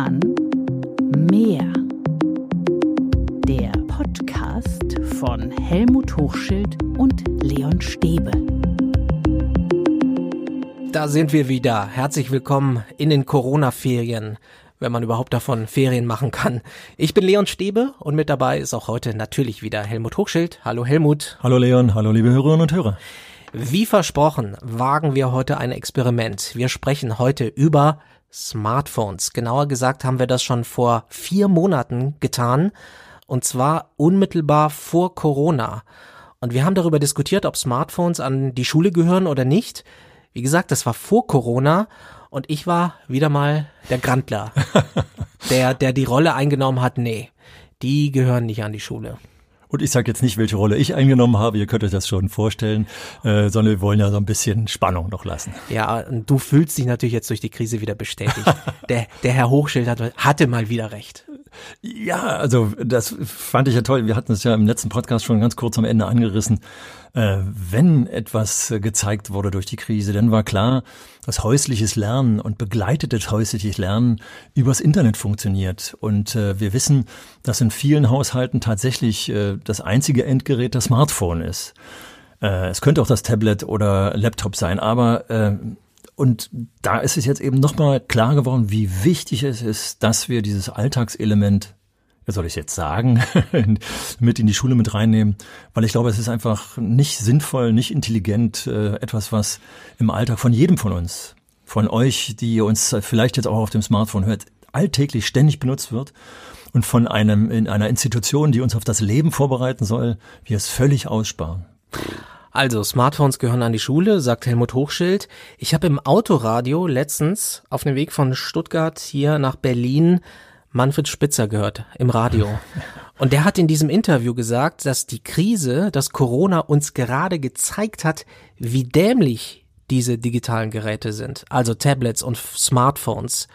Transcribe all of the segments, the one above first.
Kahn Mehr. Der Podcast von Helmut Hochschild und Leon Stäbe. Da sind wir wieder. Herzlich willkommen in den Corona-Ferien, wenn man überhaupt davon Ferien machen kann. Ich bin Leon Stäbe und mit dabei ist auch heute natürlich wieder Helmut Hochschild. Hallo Helmut. Hallo Leon, hallo liebe Hörerinnen und Hörer. Wie versprochen, wagen wir heute ein Experiment. Wir sprechen heute über Smartphones. Genauer gesagt haben wir das schon vor vier Monaten getan. Und zwar unmittelbar vor Corona. Und wir haben darüber diskutiert, ob Smartphones an die Schule gehören oder nicht. Wie gesagt, das war vor Corona und ich war wieder mal der Grandler, der, der die Rolle eingenommen hat, nee, die gehören nicht an die Schule. Und ich sage jetzt nicht, welche Rolle ich eingenommen habe, ihr könnt euch das schon vorstellen, äh, sondern wir wollen ja so ein bisschen Spannung noch lassen. Ja, und du fühlst dich natürlich jetzt durch die Krise wieder bestätigt. der, der Herr Hochschild hat, hatte mal wieder recht. Ja, also das fand ich ja toll. Wir hatten es ja im letzten Podcast schon ganz kurz am Ende angerissen. Äh, wenn etwas gezeigt wurde durch die Krise, dann war klar, dass häusliches Lernen und begleitetes häusliches Lernen übers Internet funktioniert. Und äh, wir wissen, dass in vielen Haushalten tatsächlich äh, das einzige Endgerät das Smartphone ist. Äh, es könnte auch das Tablet oder Laptop sein, aber äh, und da ist es jetzt eben nochmal klar geworden, wie wichtig es ist, dass wir dieses Alltagselement, wie soll ich jetzt sagen, mit in die Schule mit reinnehmen, weil ich glaube, es ist einfach nicht sinnvoll, nicht intelligent, äh, etwas, was im Alltag von jedem von uns, von euch, die uns vielleicht jetzt auch auf dem Smartphone hört, alltäglich ständig benutzt wird und von einem in einer Institution, die uns auf das Leben vorbereiten soll, wir es völlig aussparen. Also, Smartphones gehören an die Schule, sagt Helmut Hochschild. Ich habe im Autoradio letztens auf dem Weg von Stuttgart hier nach Berlin Manfred Spitzer gehört im Radio. Und der hat in diesem Interview gesagt, dass die Krise, dass Corona uns gerade gezeigt hat, wie dämlich diese digitalen Geräte sind. Also Tablets und Smartphones.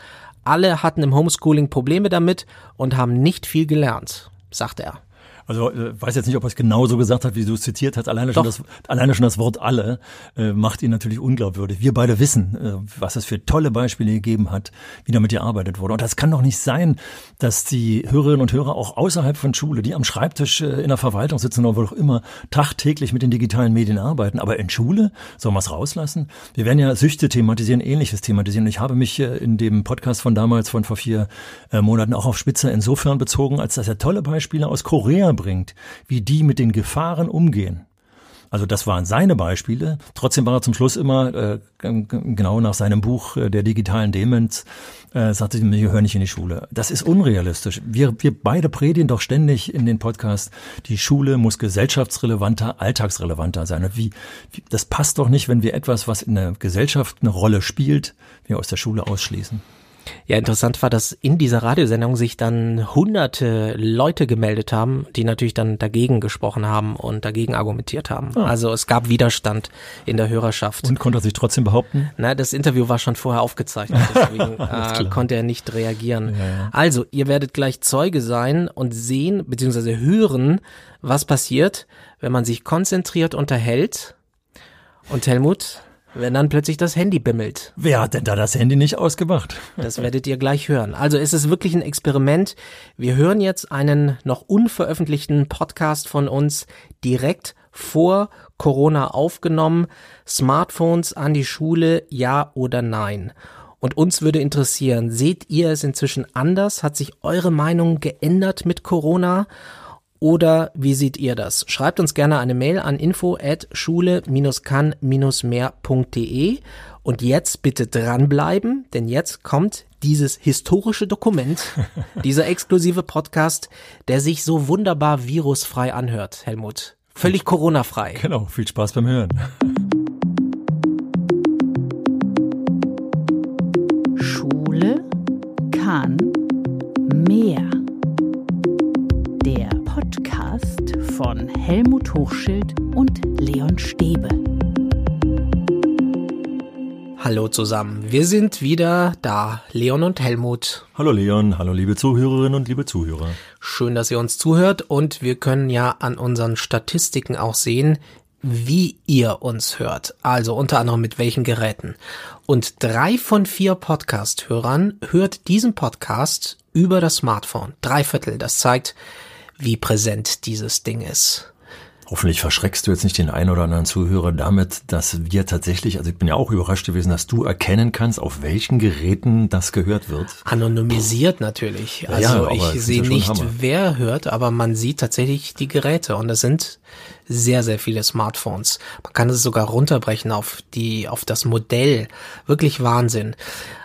Alle hatten im Homeschooling Probleme damit und haben nicht viel gelernt, sagt er. Also äh, weiß jetzt nicht, ob er es genauso gesagt hat, wie du es zitiert hast. Alleine schon, das, alleine schon das Wort alle äh, macht ihn natürlich unglaubwürdig. Wir beide wissen, äh, was es für tolle Beispiele gegeben hat, wie damit gearbeitet wurde. Und das kann doch nicht sein, dass die Hörerinnen und Hörer auch außerhalb von Schule, die am Schreibtisch äh, in der Verwaltung sitzen oder wo auch immer, tagtäglich mit den digitalen Medien arbeiten. Aber in Schule sollen wir es rauslassen? Wir werden ja Süchte thematisieren, ähnliches thematisieren. Ich habe mich äh, in dem Podcast von damals, von vor vier äh, Monaten, auch auf Spitzer insofern bezogen, als dass er tolle Beispiele aus Korea bringt, wie die mit den Gefahren umgehen. Also das waren seine Beispiele. Trotzdem war er zum Schluss immer, äh, genau nach seinem Buch äh, der digitalen Demenz, äh, sagte, wir gehören nicht in die Schule. Das ist unrealistisch. Wir, wir beide predigen doch ständig in den Podcast, die Schule muss gesellschaftsrelevanter, alltagsrelevanter sein. Und wie, wie, das passt doch nicht, wenn wir etwas, was in der Gesellschaft eine Rolle spielt, wir aus der Schule ausschließen. Ja, interessant war, dass in dieser Radiosendung sich dann hunderte Leute gemeldet haben, die natürlich dann dagegen gesprochen haben und dagegen argumentiert haben. Ah. Also es gab Widerstand in der Hörerschaft. Und konnte er sich trotzdem behaupten? Na, das Interview war schon vorher aufgezeichnet, deswegen äh, konnte er nicht reagieren. Ja, ja. Also, ihr werdet gleich Zeuge sein und sehen bzw. hören, was passiert, wenn man sich konzentriert unterhält. Und Helmut, wenn dann plötzlich das Handy bimmelt. Wer hat denn da das Handy nicht ausgemacht? Das werdet ihr gleich hören. Also ist es wirklich ein Experiment. Wir hören jetzt einen noch unveröffentlichten Podcast von uns direkt vor Corona aufgenommen. Smartphones an die Schule, ja oder nein? Und uns würde interessieren, seht ihr es inzwischen anders? Hat sich eure Meinung geändert mit Corona? Oder wie seht ihr das? Schreibt uns gerne eine Mail an info at schule-kann-mehr.de und jetzt bitte dranbleiben, denn jetzt kommt dieses historische Dokument, dieser exklusive Podcast, der sich so wunderbar virusfrei anhört, Helmut. Völlig Corona-frei. Genau, viel Spaß beim Hören. Schule kann mehr. Von Helmut Hochschild und Leon Stäbe. Hallo zusammen, wir sind wieder da, Leon und Helmut. Hallo Leon, hallo liebe Zuhörerinnen und liebe Zuhörer. Schön, dass ihr uns zuhört und wir können ja an unseren Statistiken auch sehen, wie ihr uns hört, also unter anderem mit welchen Geräten. Und drei von vier Podcast-Hörern hört diesen Podcast über das Smartphone. Drei Viertel. Das zeigt, wie präsent dieses Ding ist. Hoffentlich verschreckst du jetzt nicht den einen oder anderen Zuhörer damit, dass wir tatsächlich, also ich bin ja auch überrascht gewesen, dass du erkennen kannst, auf welchen Geräten das gehört wird. Anonymisiert natürlich. Also ja, ich sehe ja nicht, Hammer. wer hört, aber man sieht tatsächlich die Geräte und es sind sehr, sehr viele Smartphones. Man kann es sogar runterbrechen auf die, auf das Modell. Wirklich Wahnsinn.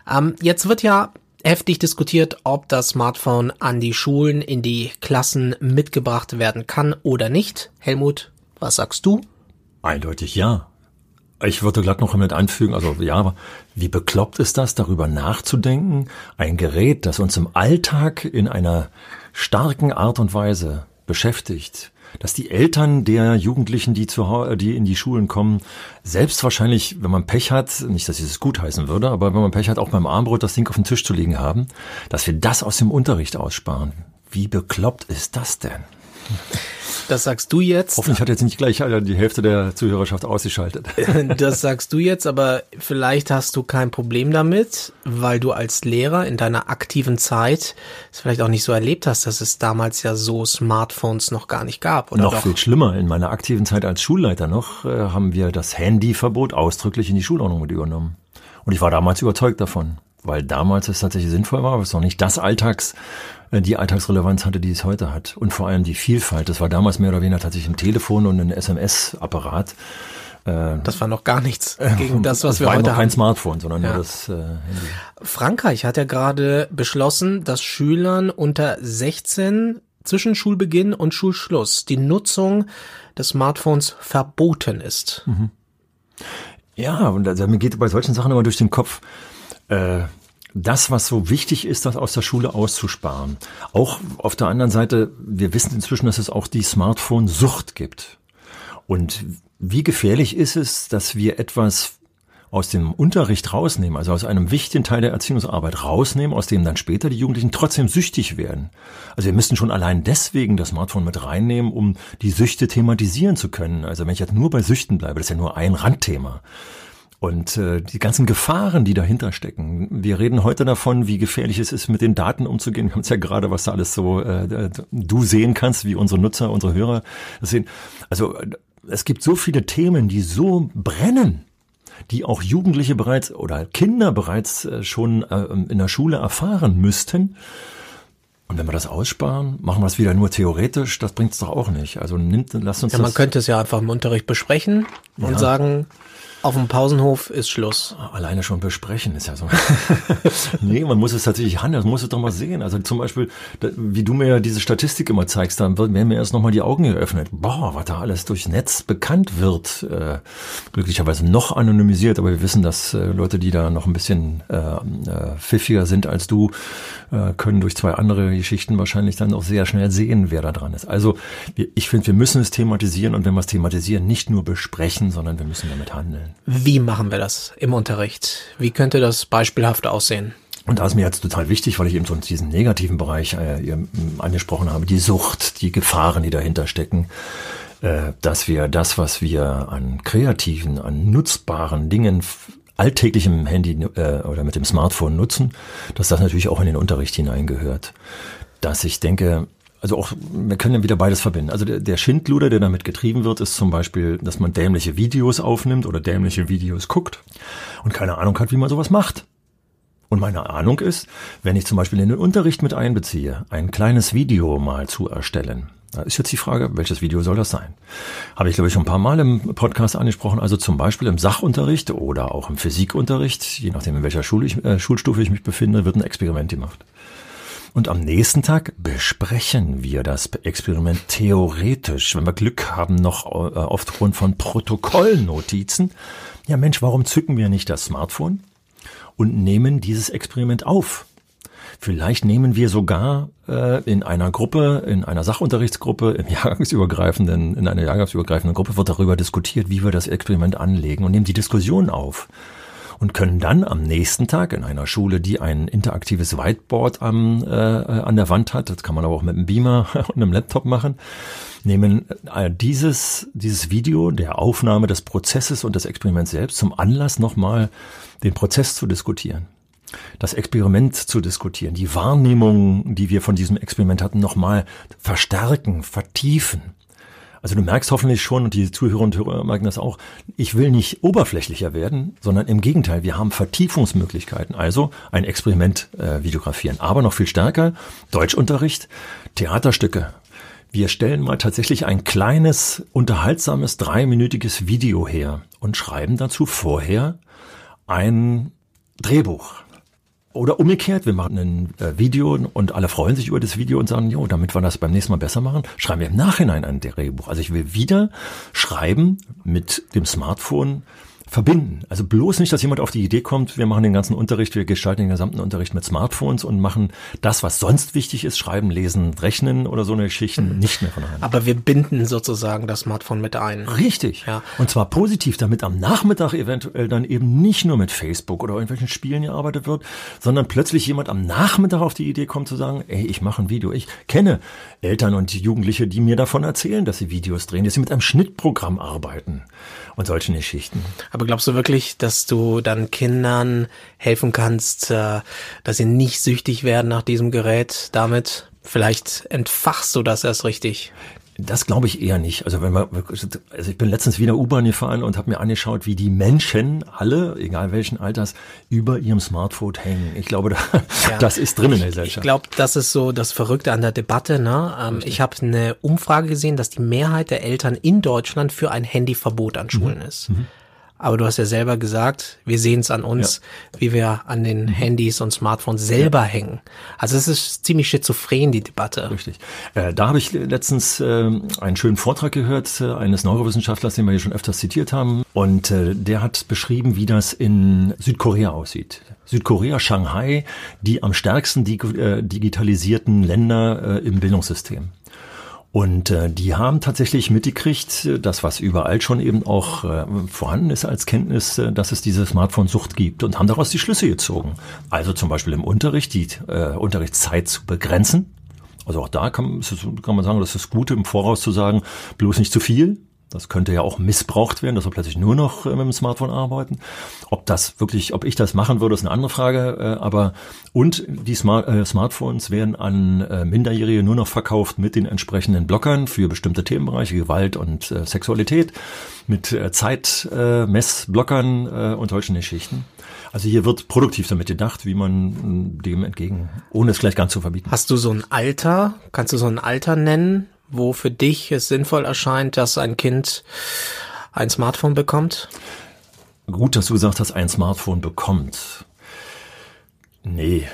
Ähm, jetzt wird ja heftig diskutiert, ob das Smartphone an die Schulen, in die Klassen mitgebracht werden kann oder nicht. Helmut, was sagst du? Eindeutig ja. Ich würde glatt noch mit anfügen, also ja, wie bekloppt ist das, darüber nachzudenken, ein Gerät, das uns im Alltag in einer starken Art und Weise beschäftigt, dass die Eltern der Jugendlichen, die, zu, die in die Schulen kommen, selbst wahrscheinlich, wenn man Pech hat, nicht, dass ich es gut heißen würde, aber wenn man Pech hat, auch beim Armbrot das Ding auf dem Tisch zu liegen haben, dass wir das aus dem Unterricht aussparen. Wie bekloppt ist das denn? Das sagst du jetzt. Hoffentlich hat jetzt nicht gleich die Hälfte der Zuhörerschaft ausgeschaltet. Das sagst du jetzt, aber vielleicht hast du kein Problem damit, weil du als Lehrer in deiner aktiven Zeit es vielleicht auch nicht so erlebt hast, dass es damals ja so Smartphones noch gar nicht gab. Oder noch doch? viel schlimmer. In meiner aktiven Zeit als Schulleiter noch äh, haben wir das Handyverbot ausdrücklich in die Schulordnung mit übernommen. Und ich war damals überzeugt davon weil damals es tatsächlich sinnvoll war, aber es noch nicht das Alltags, die Alltagsrelevanz hatte, die es heute hat. Und vor allem die Vielfalt. Das war damals mehr oder weniger tatsächlich ein Telefon und ein SMS-Apparat. Äh, das war noch gar nichts gegen das, was das wir war heute noch haben. kein Smartphone, sondern ja. nur das äh, Handy. Frankreich hat ja gerade beschlossen, dass Schülern unter 16 zwischen Schulbeginn und Schulschluss die Nutzung des Smartphones verboten ist. Mhm. Ja, und also mir geht bei solchen Sachen immer durch den Kopf, äh, das, was so wichtig ist, das aus der Schule auszusparen. Auch auf der anderen Seite, wir wissen inzwischen, dass es auch die Smartphone-Sucht gibt. Und wie gefährlich ist es, dass wir etwas aus dem Unterricht rausnehmen, also aus einem wichtigen Teil der Erziehungsarbeit rausnehmen, aus dem dann später die Jugendlichen trotzdem süchtig werden. Also wir müssen schon allein deswegen das Smartphone mit reinnehmen, um die Süchte thematisieren zu können. Also wenn ich jetzt nur bei Süchten bleibe, das ist ja nur ein Randthema und äh, die ganzen Gefahren, die dahinter stecken. Wir reden heute davon, wie gefährlich es ist, mit den Daten umzugehen. Wir haben es ja gerade, was da alles so äh, du sehen kannst, wie unsere Nutzer, unsere Hörer das sehen. Also äh, es gibt so viele Themen, die so brennen die auch Jugendliche bereits oder Kinder bereits äh, schon äh, in der Schule erfahren müssten. Und wenn wir das aussparen, machen wir es wieder nur theoretisch, das bringt es doch auch nicht. Also nimmt, lasst uns ja, man könnte es ja einfach im Unterricht besprechen und ja. sagen, auf dem Pausenhof ist Schluss. Alleine schon besprechen ist ja so. nee, man muss es tatsächlich handeln, man muss es doch mal sehen. Also zum Beispiel, wie du mir diese Statistik immer zeigst, dann werden mir erst nochmal die Augen geöffnet. Boah, was da alles durchs Netz bekannt wird. Äh, glücklicherweise noch anonymisiert, aber wir wissen, dass äh, Leute, die da noch ein bisschen äh, äh, pfiffiger sind als du, äh, können durch zwei andere Geschichten wahrscheinlich dann auch sehr schnell sehen, wer da dran ist. Also ich finde, wir müssen es thematisieren und wenn wir es thematisieren, nicht nur besprechen, sondern wir müssen damit handeln. Wie machen wir das im Unterricht? Wie könnte das beispielhaft aussehen? Und da ist mir jetzt total wichtig, weil ich eben so diesen negativen Bereich äh, angesprochen habe, die Sucht, die Gefahren, die dahinter stecken, äh, dass wir das, was wir an kreativen, an nutzbaren Dingen alltäglich im Handy äh, oder mit dem Smartphone nutzen, dass das natürlich auch in den Unterricht hineingehört. Dass ich denke, also auch, wir können ja wieder beides verbinden. Also der, der Schindluder, der damit getrieben wird, ist zum Beispiel, dass man dämliche Videos aufnimmt oder dämliche Videos guckt und keine Ahnung hat, wie man sowas macht. Und meine Ahnung ist, wenn ich zum Beispiel in den Unterricht mit einbeziehe, ein kleines Video mal zu erstellen. Da ist jetzt die Frage, welches Video soll das sein? Habe ich, glaube ich, schon ein paar Mal im Podcast angesprochen. Also zum Beispiel im Sachunterricht oder auch im Physikunterricht, je nachdem, in welcher Schule ich, äh, Schulstufe ich mich befinde, wird ein Experiment gemacht. Und am nächsten Tag besprechen wir das Experiment theoretisch, wenn wir Glück haben, noch äh, aufgrund von Protokollnotizen. Ja Mensch, warum zücken wir nicht das Smartphone und nehmen dieses Experiment auf? Vielleicht nehmen wir sogar äh, in einer Gruppe, in einer Sachunterrichtsgruppe, im Jahrgangsübergreifenden, in einer Jahrgangsübergreifenden Gruppe wird darüber diskutiert, wie wir das Experiment anlegen und nehmen die Diskussion auf und können dann am nächsten Tag in einer Schule, die ein interaktives Whiteboard am, äh, an der Wand hat, das kann man aber auch mit einem Beamer und einem Laptop machen, nehmen äh, dieses, dieses Video der Aufnahme des Prozesses und des Experiments selbst zum Anlass, nochmal den Prozess zu diskutieren das Experiment zu diskutieren, die Wahrnehmung, die wir von diesem Experiment hatten, nochmal verstärken, vertiefen. Also du merkst hoffentlich schon, und die Zuhörer und Hörer merken das auch, ich will nicht oberflächlicher werden, sondern im Gegenteil, wir haben Vertiefungsmöglichkeiten. Also ein Experiment äh, videografieren. Aber noch viel stärker, Deutschunterricht, Theaterstücke. Wir stellen mal tatsächlich ein kleines, unterhaltsames, dreiminütiges Video her und schreiben dazu vorher ein Drehbuch. Oder umgekehrt, wir machen ein äh, Video und alle freuen sich über das Video und sagen, jo, damit wir das beim nächsten Mal besser machen, schreiben wir im Nachhinein ein Drehbuch. Also ich will wieder schreiben mit dem Smartphone verbinden. Also bloß nicht, dass jemand auf die Idee kommt, wir machen den ganzen Unterricht, wir gestalten den gesamten Unterricht mit Smartphones und machen das, was sonst wichtig ist, schreiben, lesen, rechnen oder so eine Geschichten, mhm. nicht mehr von der Hand. Aber wir binden sozusagen das Smartphone mit ein. Richtig. Ja. Und zwar positiv, damit am Nachmittag eventuell dann eben nicht nur mit Facebook oder irgendwelchen Spielen gearbeitet wird, sondern plötzlich jemand am Nachmittag auf die Idee kommt zu sagen, ey, ich mache ein Video. Ich kenne Eltern und Jugendliche, die mir davon erzählen, dass sie Videos drehen, dass sie mit einem Schnittprogramm arbeiten und solchen Geschichten. Aber glaubst du wirklich, dass du dann Kindern helfen kannst, äh, dass sie nicht süchtig werden nach diesem Gerät damit? Vielleicht entfachst du das erst richtig. Das glaube ich eher nicht. Also wenn man, also ich bin letztens wieder U-Bahn gefahren und habe mir angeschaut, wie die Menschen alle, egal welchen Alters, über ihrem Smartphone hängen. Ich glaube, da, ja. das ist drin in der Gesellschaft. Ich glaube, das ist so das Verrückte an der Debatte. Ne? Ähm, ich habe eine Umfrage gesehen, dass die Mehrheit der Eltern in Deutschland für ein Handyverbot an Schulen mhm. ist. Mhm. Aber du hast ja selber gesagt, wir sehen es an uns, ja. wie wir an den Handys und Smartphones selber ja. hängen. Also es ist ziemlich schizophren, die Debatte. Richtig. Äh, da habe ich letztens äh, einen schönen Vortrag gehört äh, eines Neurowissenschaftlers, den wir hier schon öfters zitiert haben. Und äh, der hat beschrieben, wie das in Südkorea aussieht. Südkorea, Shanghai, die am stärksten äh, digitalisierten Länder äh, im Bildungssystem. Und äh, die haben tatsächlich mitgekriegt, das was überall schon eben auch äh, vorhanden ist als Kenntnis, äh, dass es diese Smartphone-Sucht gibt und haben daraus die Schlüsse gezogen. Also zum Beispiel im Unterricht die äh, Unterrichtszeit zu begrenzen. Also auch da kann, kann man sagen, das ist gut im Voraus zu sagen, bloß nicht zu viel, das könnte ja auch missbraucht werden, dass wir plötzlich nur noch äh, mit dem Smartphone arbeiten. Ob das wirklich, ob ich das machen würde, ist eine andere Frage. Äh, aber und die Smart, äh, Smartphones werden an äh, Minderjährige nur noch verkauft mit den entsprechenden Blockern für bestimmte Themenbereiche, Gewalt und Sexualität, mit Zeitmessblockern und solchen Geschichten. Also hier wird produktiv damit gedacht, wie man dem entgegen, ohne es gleich ganz zu verbieten. Hast du so ein Alter? Kannst du so ein Alter nennen, wo für dich es sinnvoll erscheint, dass ein Kind ein Smartphone bekommt? Gut, dass du gesagt hast, ein Smartphone bekommt. Nee,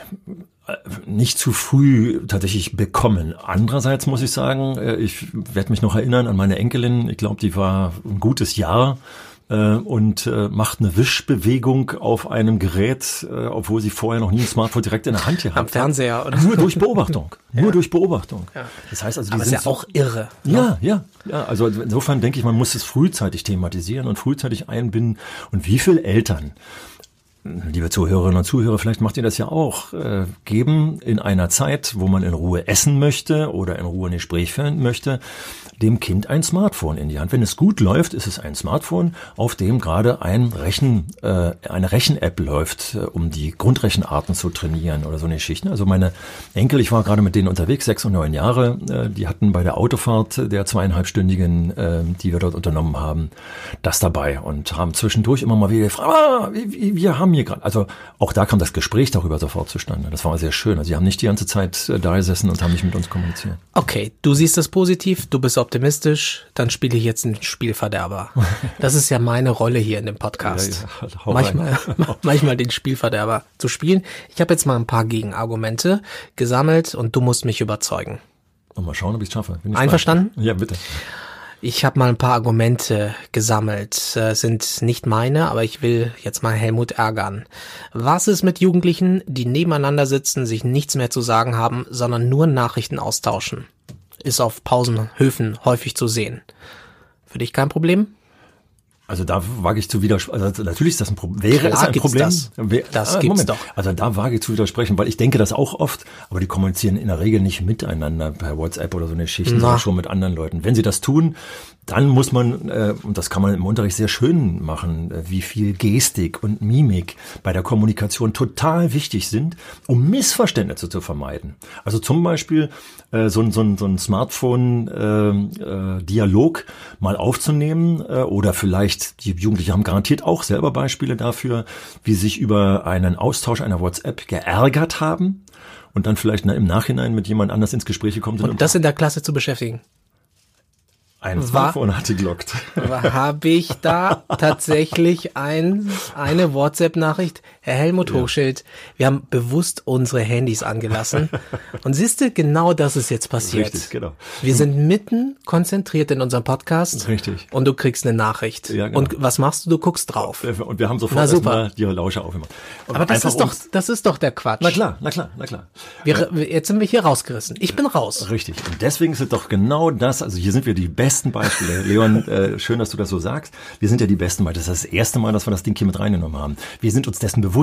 nicht zu früh tatsächlich bekommen. Andererseits muss ich sagen, äh, ich werde mich noch erinnern an meine Enkelin. Ich glaube, die war ein gutes Jahr äh, und äh, macht eine Wischbewegung auf einem Gerät, äh, obwohl sie vorher noch nie ein Smartphone direkt in der Hand gehabt hat. Am Fernseher oder Nur durch Beobachtung. Nur ja. durch Beobachtung. Ja. Das heißt also, die Aber sind ist ja auch irre. Ne? Ja, ja, ja. Also insofern denke ich, man muss es frühzeitig thematisieren und frühzeitig einbinden. Und wie viele Eltern liebe Zuhörerinnen und Zuhörer, vielleicht macht ihr das ja auch, äh, geben in einer Zeit, wo man in Ruhe essen möchte oder in Ruhe ein Gespräch führen möchte, dem Kind ein Smartphone in die Hand. Wenn es gut läuft, ist es ein Smartphone, auf dem gerade ein Rechen, äh, eine Rechen-App läuft, äh, um die Grundrechenarten zu trainieren oder so eine Geschichte. Also meine Enkel, ich war gerade mit denen unterwegs, sechs und neun Jahre, äh, die hatten bei der Autofahrt der zweieinhalbstündigen, äh, die wir dort unternommen haben, das dabei und haben zwischendurch immer mal wieder gefragt, ah, wir, wir haben hier gerade, also auch da kam das Gespräch darüber sofort zustande. Das war sehr schön. Also sie haben nicht die ganze Zeit äh, da gesessen und haben nicht mit uns kommuniziert. Okay, du siehst das positiv, du bist optimistisch, dann spiele ich jetzt einen Spielverderber. Das ist ja meine Rolle hier in dem Podcast. Ja, ja, manchmal, manchmal den Spielverderber zu spielen. Ich habe jetzt mal ein paar Gegenargumente gesammelt und du musst mich überzeugen. Und mal schauen, ob ich es schaffe. Einverstanden? Ja, bitte. Ich habe mal ein paar Argumente gesammelt. Äh, sind nicht meine, aber ich will jetzt mal Helmut ärgern. Was ist mit Jugendlichen, die nebeneinander sitzen, sich nichts mehr zu sagen haben, sondern nur Nachrichten austauschen? Ist auf Pausenhöfen häufig zu sehen. Für dich kein Problem? Also da wage ich zu widersprechen. Also natürlich ist das ein Problem. Wäre Klar es ein Problem? Das, das ah, gibt's Moment. doch. Also da wage ich zu widersprechen, weil ich denke das auch oft, aber die kommunizieren in der Regel nicht miteinander per WhatsApp oder so eine Geschichte, sondern schon mit anderen Leuten. Wenn sie das tun, dann muss man, äh, und das kann man im Unterricht sehr schön machen, äh, wie viel Gestik und Mimik bei der Kommunikation total wichtig sind, um Missverständnisse zu vermeiden. Also zum Beispiel äh, so, ein so so ein Smartphone-Dialog äh, äh, mal aufzunehmen äh, oder vielleicht, die Jugendlichen haben garantiert auch selber Beispiele dafür, wie sie sich über einen Austausch einer WhatsApp geärgert haben und dann vielleicht im Nachhinein mit jemand anders ins Gespräch gekommen sind. Und das in der Klasse zu beschäftigen. Ein Smartphone hat die gelockt. Habe ich da tatsächlich ein, eine WhatsApp-Nachricht? Herr Helmut. Hochschild, wir haben bewusst unsere Handys angelassen. Und siehst du, genau das ist jetzt passiert. Richtig, genau. Wir sind mitten konzentriert in unserem Podcast. Richtig. Und du kriegst eine Nachricht. Ja, genau. Und was machst du? Du guckst drauf. Und wir haben sofort erstmal die Lausche aufgemacht. Aber das ist doch, das ist doch der Quatsch. Na klar, na klar, na klar. Wir, jetzt sind wir hier rausgerissen. Ich bin raus. Richtig. Und deswegen ist es doch genau das, also hier sind wir die besten besten Beispiele. Leon, äh, schön, dass du das so sagst. Wir sind ja die besten, weil das ist das erste Mal, dass wir das Ding hier mit reingenommen haben. Wir sind uns dessen bewusst.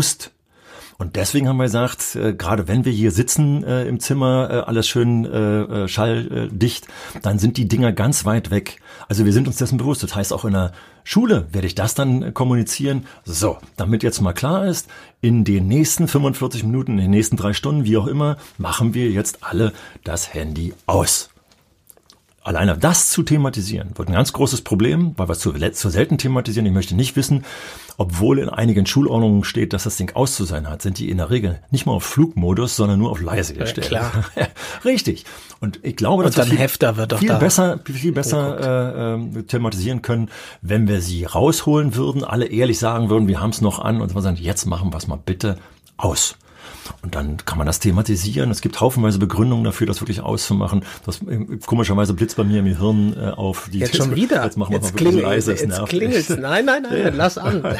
Und deswegen haben wir gesagt, äh, gerade wenn wir hier sitzen äh, im Zimmer, äh, alles schön äh, äh schalldicht, dann sind die Dinger ganz weit weg. Also wir sind uns dessen bewusst. Das heißt, auch in der Schule werde ich das dann kommunizieren. So, damit jetzt mal klar ist, in den nächsten 45 Minuten, in den nächsten drei Stunden, wie auch immer, machen wir jetzt alle das Handy aus. Alleine das zu thematisieren, wird ein ganz großes Problem, weil wir es zu, zu selten thematisieren. Ich möchte nicht wissen, obwohl in einigen Schulordnungen steht, dass das Ding aus zu sein hat, sind die in der Regel nicht mal auf Flugmodus, sondern nur auf leise gestellt. Ja, klar. Richtig. Und ich glaube, dass wir viel, Hefter wird viel besser, viel besser äh, äh, thematisieren können, wenn wir sie rausholen würden, alle ehrlich sagen würden, wir haben es noch an und sagen, jetzt machen wir es mal bitte aus. Und dann kann man das thematisieren. Es gibt haufenweise Begründungen dafür, das wirklich auszumachen. Das äh, komischerweise blitzt bei mir im Gehirn äh, auf. Die jetzt schon wieder. Jetzt machen wir jetzt mal klingel, leise. Jetzt nervt klingelt's. Nein, nein, nein, ja. lass an.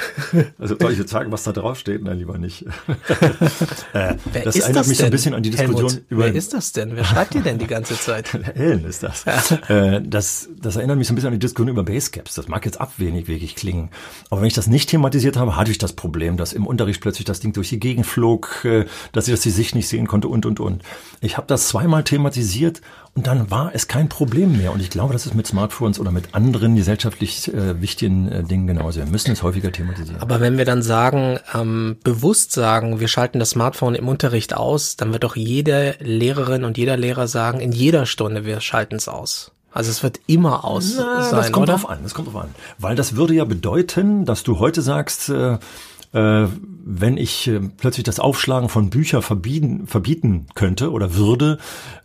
Also soll ich jetzt sagen, was da drauf steht? Nein, lieber nicht. äh, das erinnert das mich so ein bisschen an die Diskussion Helmut, über. Wer ist das denn? Wer schreibt dir denn die ganze Zeit? Ellen ist das. äh, das. Das erinnert mich so ein bisschen an die Diskussion über Basecaps. Das mag jetzt abwenig klingen. Aber wenn ich das nicht thematisiert habe, hatte ich das Problem, dass im Unterricht plötzlich das Ding durch die Gegend flog, äh, dass ich das die Sicht nicht sehen konnte und, und, und. Ich habe das zweimal thematisiert und dann war es kein Problem mehr. Und ich glaube, das ist mit Smartphones oder mit anderen gesellschaftlich äh, wichtigen äh, Dingen genauso. Wir müssen es häufiger thematisieren. Aber wenn wir dann sagen, ähm, bewusst sagen, wir schalten das Smartphone im Unterricht aus, dann wird doch jede Lehrerin und jeder Lehrer sagen, in jeder Stunde, wir schalten es aus. Also es wird immer aus Na, sein, das kommt oder? drauf an, das kommt drauf an. Weil das würde ja bedeuten, dass du heute sagst, äh, äh, wenn ich äh, plötzlich das Aufschlagen von Büchern verbieten, verbieten könnte oder würde,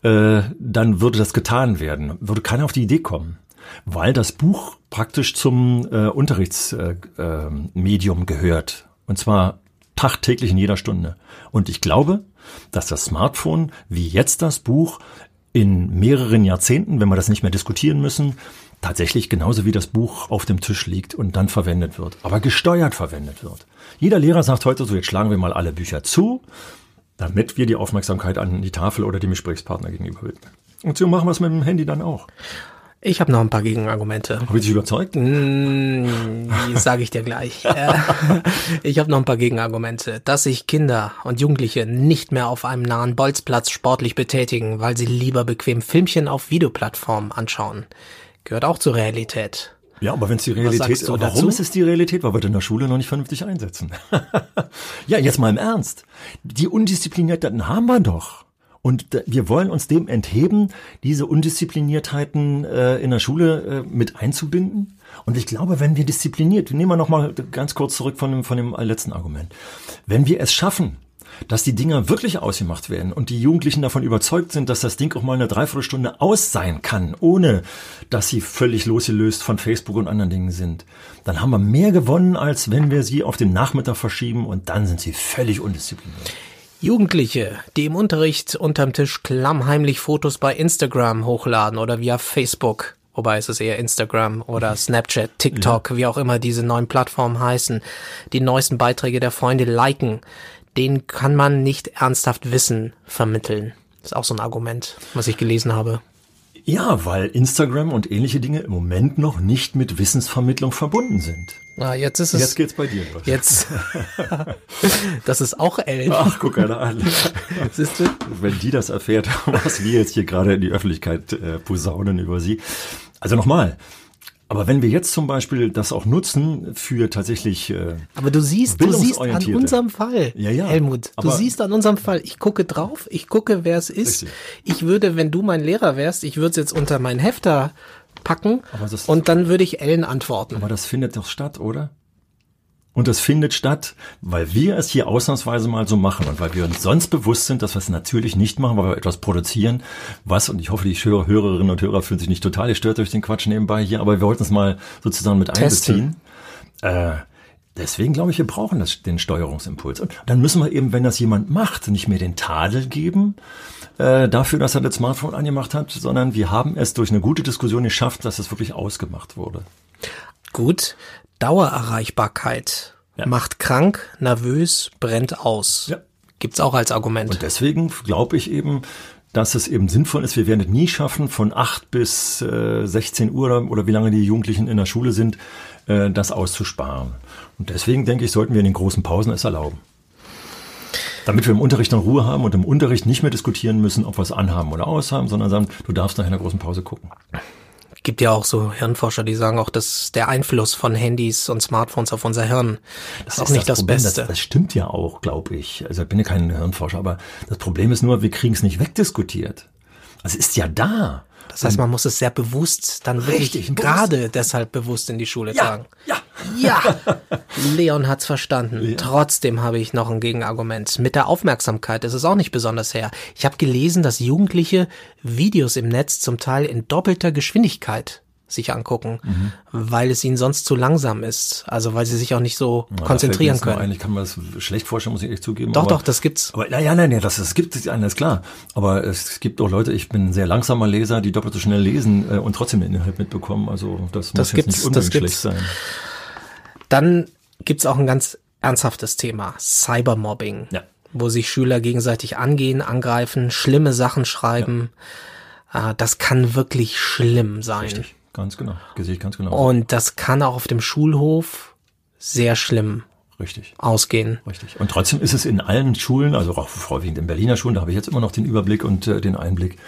äh, dann würde das getan werden. Würde keiner auf die Idee kommen. Weil das Buch praktisch zum äh, Unterrichtsmedium äh, äh, gehört. Und zwar tagtäglich in jeder Stunde. Und ich glaube, dass das Smartphone, wie jetzt das Buch, in mehreren Jahrzehnten, wenn wir das nicht mehr diskutieren müssen, tatsächlich genauso wie das Buch auf dem Tisch liegt und dann verwendet wird, aber gesteuert verwendet wird. Jeder Lehrer sagt heute so, jetzt schlagen wir mal alle Bücher zu, damit wir die Aufmerksamkeit an die Tafel oder dem Gesprächspartner gegenüber widmen. Und so machen wir es mit dem Handy dann auch. Ich habe noch ein paar Gegenargumente. Habe ich dich überzeugt? Mm, Sage ich dir gleich. Äh, ich habe noch ein paar Gegenargumente. Dass sich Kinder und Jugendliche nicht mehr auf einem nahen Bolzplatz sportlich betätigen, weil sie lieber bequem Filmchen auf Videoplattformen anschauen, gehört auch zur Realität. Ja, aber wenn es die Realität ist, warum dazu? ist es die Realität? Weil wir das in der Schule noch nicht vernünftig einsetzen. ja, jetzt mal im Ernst. Die Undisziplinierten haben wir doch. Und wir wollen uns dem entheben, diese Undiszipliniertheiten äh, in der Schule äh, mit einzubinden. Und ich glaube, wenn wir diszipliniert, nehmen wir noch mal ganz kurz zurück von dem, von dem letzten Argument. Wenn wir es schaffen, dass die Dinger wirklich ausgemacht werden und die Jugendlichen davon überzeugt sind, dass das Ding auch mal eine Dreiviertelstunde aus sein kann, ohne dass sie völlig losgelöst von Facebook und anderen Dingen sind, dann haben wir mehr gewonnen, als wenn wir sie auf den Nachmittag verschieben und dann sind sie völlig undiszipliniert. Jugendliche, die im Unterricht unterm Tisch klammheimlich Fotos bei Instagram hochladen oder via Facebook, wobei es ist eher Instagram oder Snapchat, TikTok, ja. wie auch immer diese neuen Plattformen heißen, die neuesten Beiträge der Freunde liken, den kann man nicht ernsthaft Wissen vermitteln. Das ist auch so ein Argument, was ich gelesen habe. Ja, weil Instagram und ähnliche Dinge im Moment noch nicht mit Wissensvermittlung verbunden sind. Ah, jetzt ist es. Jetzt geht's bei dir los. Jetzt. das ist auch Ellen. Ach, guck einer an. Siehst du? Wenn die das erfährt, was wir jetzt hier gerade in die Öffentlichkeit äh, posaunen über sie. Also nochmal, aber wenn wir jetzt zum Beispiel das auch nutzen für tatsächlich. Äh, aber du siehst, du siehst an unserem Fall, ja, ja, Helmut, du siehst an unserem Fall, ich gucke drauf, ich gucke, wer es ist. Richtig. Ich würde, wenn du mein Lehrer wärst, ich würde es jetzt unter meinen Hefter packen und dann würde ich Ellen antworten. Aber das findet doch statt, oder? Und das findet statt, weil wir es hier ausnahmsweise mal so machen und weil wir uns sonst bewusst sind, dass wir es natürlich nicht machen, weil wir etwas produzieren, was, und ich hoffe, die Hörerinnen und Hörer fühlen sich nicht total gestört durch den Quatsch nebenbei hier, aber wir wollten es mal sozusagen mit einbeziehen. Äh, deswegen glaube ich, wir brauchen das, den Steuerungsimpuls. Und dann müssen wir eben, wenn das jemand macht, nicht mehr den Tadel geben, äh, dafür, dass er das Smartphone angemacht hat, sondern wir haben es durch eine gute Diskussion geschafft, dass es wirklich ausgemacht wurde. Gut, Dauererreichbarkeit ja. macht krank, nervös, brennt aus. Ja. Gibt's auch als Argument. Und deswegen glaube ich eben, dass es eben sinnvoll ist, wir werden es nie schaffen, von 8 bis äh, 16 Uhr oder wie lange die Jugendlichen in der Schule sind, äh, das auszusparen. Und deswegen denke ich, sollten wir in den großen Pausen es erlauben. Damit wir im Unterricht dann Ruhe haben und im Unterricht nicht mehr diskutieren müssen, ob wir es anhaben oder aushaben, sondern sagen, du darfst nach einer großen Pause gucken gibt ja auch so Hirnforscher, die sagen auch, dass der Einfluss von Handys und Smartphones auf unser Hirn das ist auch nicht das, das Beste. Das, das, stimmt ja auch, glaube ich. Also ich bin ja kein Hirnforscher, aber das Problem ist nur, wir kriegen es nicht wegdiskutiert. Also es ist ja da. Das heißt, man muss es sehr bewusst dann wirklich Richtig, gerade deshalb bewusst in die Schule ja, tragen. Ja. Ja. Leon hat's verstanden. Ja. Trotzdem habe ich noch ein Gegenargument. Mit der Aufmerksamkeit ist es auch nicht besonders her. Ich habe gelesen, dass Jugendliche Videos im Netz zum Teil in doppelter Geschwindigkeit sich angucken, mhm. weil es ihnen sonst zu langsam ist. Also weil sie sich auch nicht so ja, konzentrieren können. Eigentlich kann man das schlecht vorstellen, muss ich echt zugeben. Doch, aber, doch, das gibt's. Aber ja, nein, nein, das, das gibt es alles klar. Aber es gibt auch Leute, ich bin ein sehr langsamer Leser, die doppelt so schnell lesen äh, und trotzdem den Inhalt mitbekommen. Also das, das muss jetzt nicht unbedingt schlecht sein. Dann gibt's auch ein ganz ernsthaftes Thema, Cybermobbing. Ja. Wo sich Schüler gegenseitig angehen, angreifen, schlimme Sachen schreiben. Ja. Äh, das kann wirklich schlimm sein. Richtig. Ganz genau. Sehe ich ganz genau. Und das kann auch auf dem Schulhof sehr schlimm Richtig. ausgehen. Richtig. Und trotzdem ist es in allen Schulen, also auch vorwiegend in Berliner Schulen, da habe ich jetzt immer noch den Überblick und äh, den Einblick,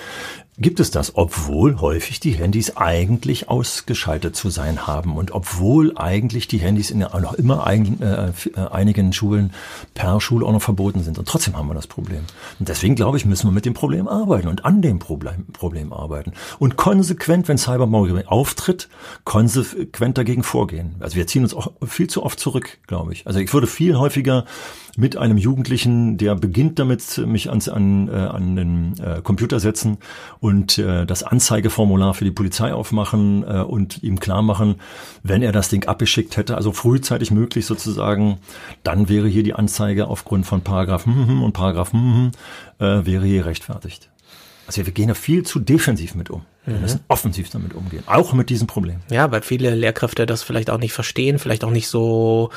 gibt es das, obwohl häufig die Handys eigentlich ausgeschaltet zu sein haben und obwohl eigentlich die Handys in noch immer ein, äh, äh, einigen Schulen per Schule auch noch verboten sind. Und trotzdem haben wir das Problem. Und deswegen glaube ich, müssen wir mit dem Problem arbeiten und an dem Problem, Problem arbeiten. Und konsequent, wenn Cybermobbing auftritt, konsequent dagegen vorgehen. Also wir ziehen uns auch viel zu oft zurück, glaube ich. Also ich würde viel häufiger mit einem Jugendlichen, der beginnt damit, mich ans, an, äh, an den äh, Computer setzen und äh, das Anzeigeformular für die Polizei aufmachen äh, und ihm klar machen, wenn er das Ding abgeschickt hätte, also frühzeitig möglich sozusagen, dann wäre hier die Anzeige aufgrund von Paragraph und Paragraph äh, wäre hier rechtfertigt. Also wir gehen da viel zu defensiv mit um. Wir mhm. müssen offensiv damit umgehen, auch mit diesem Problem. Ja, weil viele Lehrkräfte das vielleicht auch nicht verstehen, vielleicht auch nicht so,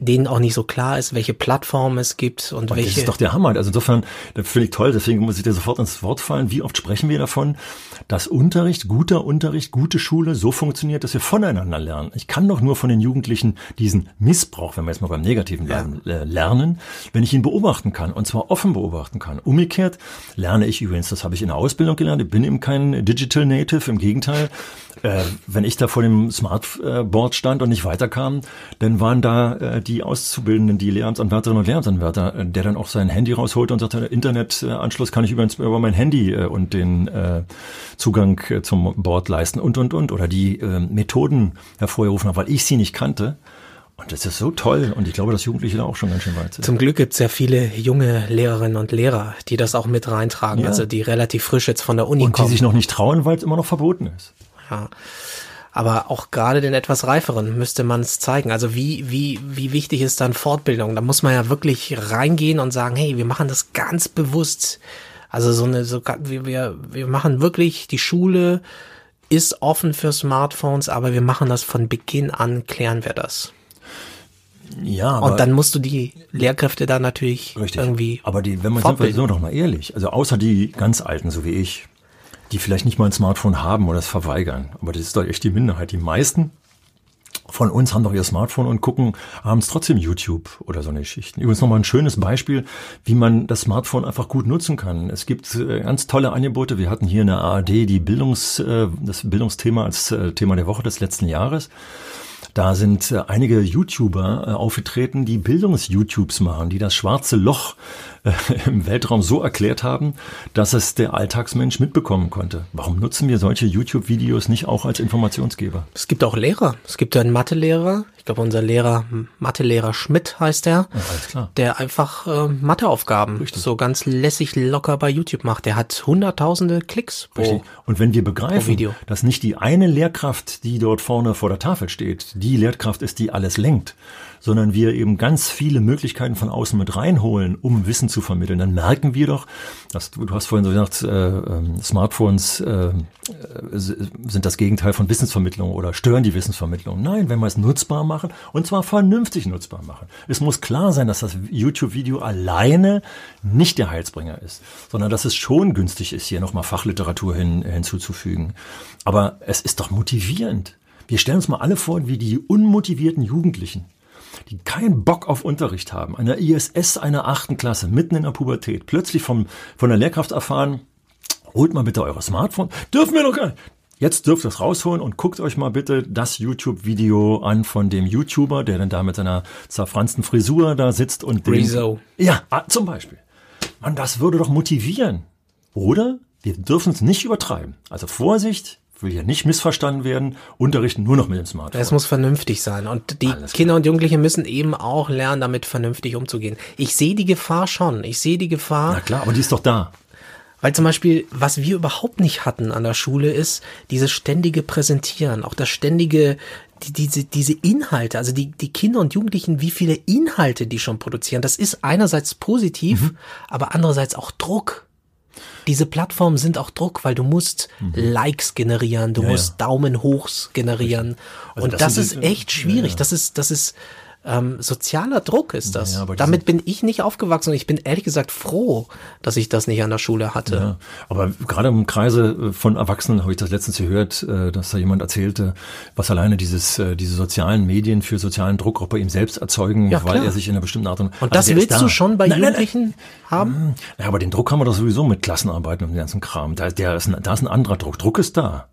denen auch nicht so klar ist, welche Plattformen es gibt und, und welche. Das ist doch der Hammer. Also insofern, das finde ich toll, deswegen muss ich dir sofort ins Wort fallen. Wie oft sprechen wir davon, dass Unterricht, guter Unterricht, gute Schule so funktioniert, dass wir voneinander lernen. Ich kann doch nur von den Jugendlichen diesen Missbrauch, wenn wir jetzt mal beim Negativen bleiben, ja. Äh, lernen, wenn ich ihn beobachten kann und zwar offen beobachten kann. Umgekehrt lerne ich übrigens, das habe ich in der Ausbildung gelernt, ich bin eben kein Digital Digital Native, im Gegenteil. Äh, wenn ich da vor dem Smartboard stand und nicht weiterkam, dann waren da äh, die Auszubildenden, die Lehramtsanwärterinnen und Lehramtsanwärter, äh, der dann auch sein Handy rausholte und sagte, Internetanschluss kann ich übrigens über mein Handy äh, und den äh, Zugang äh, zum Board leisten und, und, und. Oder die äh, Methoden hervorgerufen haben, weil ich sie nicht kannte. Und das ist so toll. Und ich glaube, dass Jugendliche da auch schon ganz schön weit sind. Zum Glück gibt's ja viele junge Lehrerinnen und Lehrer, die das auch mit reintragen. Ja. Also die relativ frisch jetzt von der Uni und kommen. Und die sich noch nicht trauen, weil es immer noch verboten ist. Ja. Aber auch gerade den etwas reiferen müsste man es zeigen. Also wie, wie, wie wichtig ist dann Fortbildung? Da muss man ja wirklich reingehen und sagen, hey, wir machen das ganz bewusst. Also so eine, so, wir, wir machen wirklich die Schule ist offen für Smartphones, aber wir machen das von Beginn an, klären wir das. Ja, aber und dann musst du die Lehrkräfte da natürlich richtig. irgendwie. Aber die, wenn man sind wir so doch mal ehrlich, also außer die ganz Alten, so wie ich, die vielleicht nicht mal ein Smartphone haben oder es verweigern. Aber das ist doch echt die Minderheit. Die meisten von uns haben doch ihr Smartphone und gucken abends trotzdem YouTube oder so eine Geschichten. Übrigens nochmal ein schönes Beispiel, wie man das Smartphone einfach gut nutzen kann. Es gibt äh, ganz tolle Angebote. Wir hatten hier in der ARD die Bildungs, äh, das Bildungsthema als äh, Thema der Woche des letzten Jahres. Da sind einige YouTuber aufgetreten, die Bildungs-YouTubes machen, die das schwarze Loch im Weltraum so erklärt haben, dass es der Alltagsmensch mitbekommen konnte. Warum nutzen wir solche YouTube-Videos nicht auch als Informationsgeber? Es gibt auch Lehrer. Es gibt einen Mathelehrer. Ich glaube, unser Lehrer, Mathelehrer Schmidt heißt er. Ja, alles klar. Der einfach äh, Matheaufgaben Richtig. so ganz lässig locker bei YouTube macht. Der hat hunderttausende Klicks pro Richtig. Und wenn wir begreifen, dass nicht die eine Lehrkraft, die dort vorne vor der Tafel steht, die Lehrkraft ist, die alles lenkt, sondern wir eben ganz viele Möglichkeiten von außen mit reinholen, um Wissen zu vermitteln, dann merken wir doch, dass du, du hast vorhin so gesagt, äh, ähm, Smartphones äh, sind das Gegenteil von Wissensvermittlung oder stören die Wissensvermittlung. Nein, wenn wir es nutzbar machen und zwar vernünftig nutzbar machen. Es muss klar sein, dass das YouTube-Video alleine nicht der Heilsbringer ist, sondern dass es schon günstig ist, hier nochmal Fachliteratur hin, hinzuzufügen. Aber es ist doch motivierend. Wir stellen uns mal alle vor, wie die unmotivierten Jugendlichen, die keinen Bock auf Unterricht haben, einer ISS einer achten Klasse, mitten in der Pubertät, plötzlich vom, von der Lehrkraft erfahren, holt mal bitte eure Smartphone, dürfen wir noch gar nicht. Jetzt dürft ihr es rausholen und guckt euch mal bitte das YouTube-Video an von dem YouTuber, der dann da mit seiner zerfransten Frisur da sitzt und Rezo. Ja, ah, zum Beispiel. Man, das würde doch motivieren. Oder wir dürfen es nicht übertreiben. Also Vorsicht, will ja nicht missverstanden werden, unterrichten nur noch mit dem Smartphone. Es muss vernünftig sein und die Kinder und Jugendliche müssen eben auch lernen, damit vernünftig umzugehen. Ich sehe die Gefahr schon, ich sehe die Gefahr. Na klar, aber die ist doch da. Weil zum Beispiel, was wir überhaupt nicht hatten an der Schule ist, dieses ständige Präsentieren, auch das ständige, die, diese, diese Inhalte, also die, die Kinder und Jugendlichen, wie viele Inhalte die schon produzieren, das ist einerseits positiv, mhm. aber andererseits auch Druck diese Plattformen sind auch Druck, weil du musst mhm. Likes generieren, du ja, musst ja. Daumen hochs generieren. Also und das, das ist echt schwierig. Ja, das ist, das ist, ähm, sozialer Druck ist das. Ja, Damit bin ich nicht aufgewachsen und ich bin ehrlich gesagt froh, dass ich das nicht an der Schule hatte. Ja, aber gerade im Kreise von Erwachsenen habe ich das letztens gehört, äh, dass da jemand erzählte, was alleine dieses, äh, diese sozialen Medien für sozialen Druck auch bei ihm selbst erzeugen, ja, weil er sich in einer bestimmten Art und Und also das willst da. du schon bei nein, Jugendlichen nein, nein. haben? Ja, aber den Druck haben wir doch sowieso mit Klassenarbeiten und dem ganzen Kram. Da, der ist ein, da ist ein anderer Druck. Druck ist da.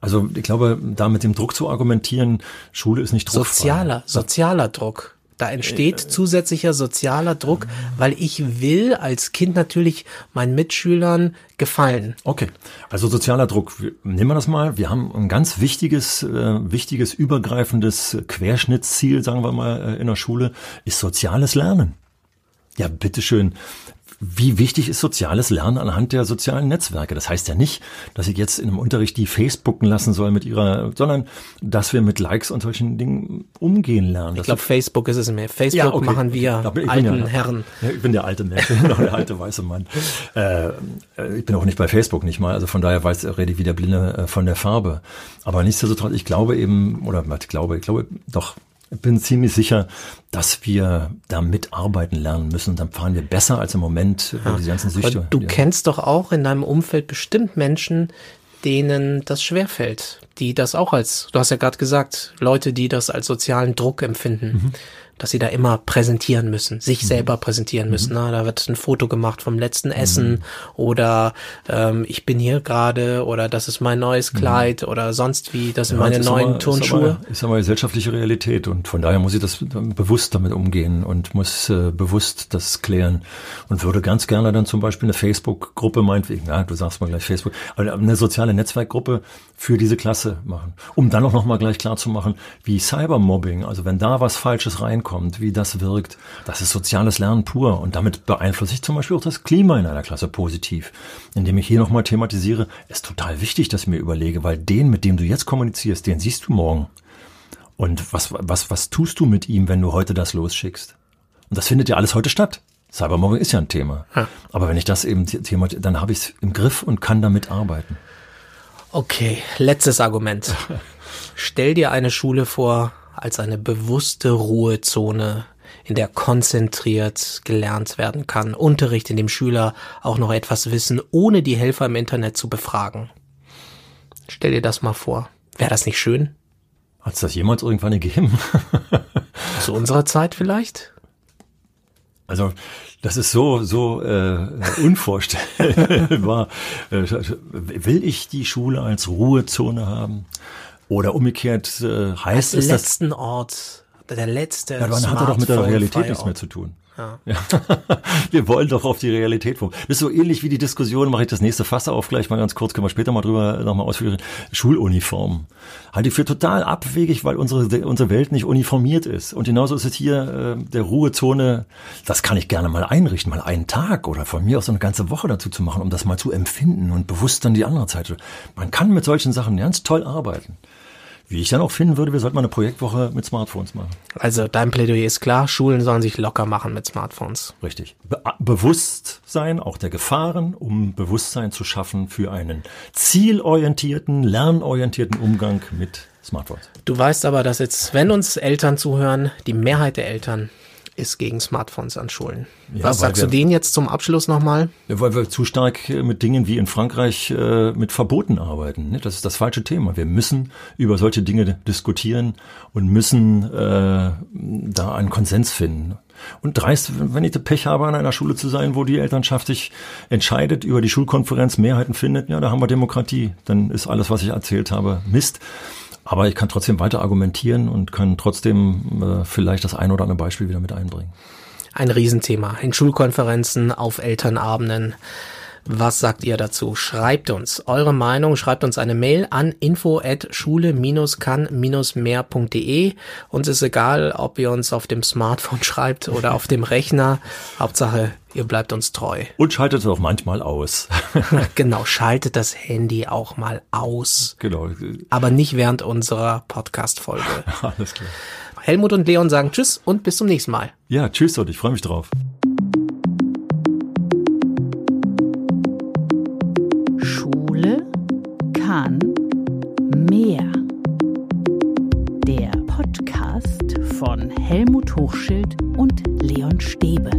Also ich glaube, da mit dem Druck zu argumentieren, Schule ist nicht druckfrei. Sozialer, sozialer Druck. Da entsteht äh, zusätzlicher sozialer Druck, weil ich will als Kind natürlich meinen Mitschülern gefallen. Okay, also sozialer Druck. Nehmen wir das mal. Wir haben ein ganz wichtiges, äh, wichtiges, übergreifendes Querschnittsziel, sagen wir mal, äh, in der Schule, ist soziales Lernen. Ja, bitteschön wie wichtig ist soziales Lernen anhand der sozialen Netzwerke? Das heißt ja nicht, dass ich jetzt in einem Unterricht die Facebooken lassen soll mit ihrer, sondern dass wir mit Likes und solchen Dingen umgehen lernen. Ich glaube, Facebook ist es mehr. Facebook ja, okay. machen wir ich, ich alten ja, Herren. Ja, ich bin der alte Mensch, der alte weiße Mann. Äh, ich bin auch nicht bei Facebook nicht mal, also von daher weiß, rede ich wieder blinde äh, von der Farbe. Aber nichtsdestotrotz, ich glaube eben, oder ich glaube, ich glaube doch, bin ziemlich sicher, dass wir da mitarbeiten lernen müssen. Dann fahren wir besser als im Moment, ja. diese ganzen Süchte. Aber du ja. kennst doch auch in deinem Umfeld bestimmt Menschen, denen das schwerfällt, die das auch als, du hast ja gerade gesagt, Leute, die das als sozialen Druck empfinden. Mhm dass sie da immer präsentieren müssen, sich mhm. selber präsentieren müssen. Mhm. Na, da wird ein Foto gemacht vom letzten Essen mhm. oder ähm, ich bin hier gerade oder das ist mein neues mhm. Kleid oder sonst wie, das sind ja, meine neuen aber, Turnschuhe. Ist aber, aber gesellschaftliche Realität und von daher muss ich das bewusst damit umgehen und muss äh, bewusst das klären und würde ganz gerne dann zum Beispiel eine Facebook-Gruppe meinetwegen, ja, du sagst mal gleich Facebook, aber eine soziale Netzwerkgruppe für diese Klasse machen, um dann auch nochmal gleich klar zu machen, wie Cybermobbing, also wenn da was Falsches reinkommt, wie das wirkt. Das ist soziales Lernen pur und damit beeinflusse ich zum Beispiel auch das Klima in einer Klasse positiv. Indem ich hier nochmal thematisiere, ist total wichtig, dass ich mir überlege, weil den, mit dem du jetzt kommunizierst, den siehst du morgen. Und was, was, was tust du mit ihm, wenn du heute das losschickst? Und das findet ja alles heute statt. Cybermobbing ist ja ein Thema. Ja. Aber wenn ich das eben Thema, dann habe ich es im Griff und kann damit arbeiten. Okay, letztes Argument. Stell dir eine Schule vor, als eine bewusste Ruhezone, in der konzentriert gelernt werden kann. Unterricht, in dem Schüler auch noch etwas wissen, ohne die Helfer im Internet zu befragen. Stell dir das mal vor. Wäre das nicht schön? Hat es das jemals irgendwann gegeben? Zu unserer Zeit vielleicht? Also das ist so so äh, unvorstellbar. Äh, will ich die Schule als Ruhezone haben? Oder umgekehrt äh, heißt es, dass letzten Ort, der letzte. Ja, dann hat er doch mit der Realität nichts mehr zu tun. Ja. wir wollen doch auf die Realität kommen. Das ist so ähnlich wie die Diskussion, mache ich das nächste Fass auf, gleich mal ganz kurz, können wir später mal drüber nochmal ausführen. Schuluniform. Halte ich für total abwegig, weil unsere, unsere Welt nicht uniformiert ist. Und genauso ist es hier äh, der Ruhezone, das kann ich gerne mal einrichten, mal einen Tag oder von mir aus eine ganze Woche dazu zu machen, um das mal zu empfinden und bewusst dann die andere Zeit. Man kann mit solchen Sachen ganz toll arbeiten. Wie ich dann auch finden würde, wir sollten mal eine Projektwoche mit Smartphones machen. Also dein Plädoyer ist klar, Schulen sollen sich locker machen mit Smartphones. Richtig. Be Bewusstsein auch der Gefahren, um Bewusstsein zu schaffen für einen zielorientierten, lernorientierten Umgang mit Smartphones. Du weißt aber, dass jetzt, wenn uns Eltern zuhören, die Mehrheit der Eltern ist gegen Smartphones an Schulen. Ja, Was sagst wir, du denen jetzt zum Abschluss nochmal? Weil wir zu stark mit Dingen wie in Frankreich äh, mit Verboten arbeiten. Ne? Das ist das falsche Thema. Wir müssen über solche Dinge diskutieren und müssen äh, da einen Konsens finden. Und dreist, wenn ich Pech habe, an einer Schule zu sein, wo die Elternschaft sich entscheidet, über die Schulkonferenz Mehrheiten findet, ja, da haben wir Demokratie. Dann ist alles, was ich erzählt habe, Mist. Aber ich kann trotzdem weiter argumentieren und kann trotzdem äh, vielleicht das ein oder andere Beispiel wieder mit einbringen. Ein Riesenthema. In Schulkonferenzen, auf Elternabenden. Was sagt ihr dazu? Schreibt uns eure Meinung, schreibt uns eine Mail an info at schule-kann-mehr.de. Uns ist egal, ob ihr uns auf dem Smartphone schreibt oder auf dem Rechner. Hauptsache, ihr bleibt uns treu. Und schaltet es auch manchmal aus. genau, schaltet das Handy auch mal aus. Genau. Aber nicht während unserer Podcast-Folge. Alles klar. Helmut und Leon sagen Tschüss und bis zum nächsten Mal. Ja, tschüss und ich freue mich drauf. Kahn mehr. Der Podcast von Helmut Hochschild und Leon Stäbe.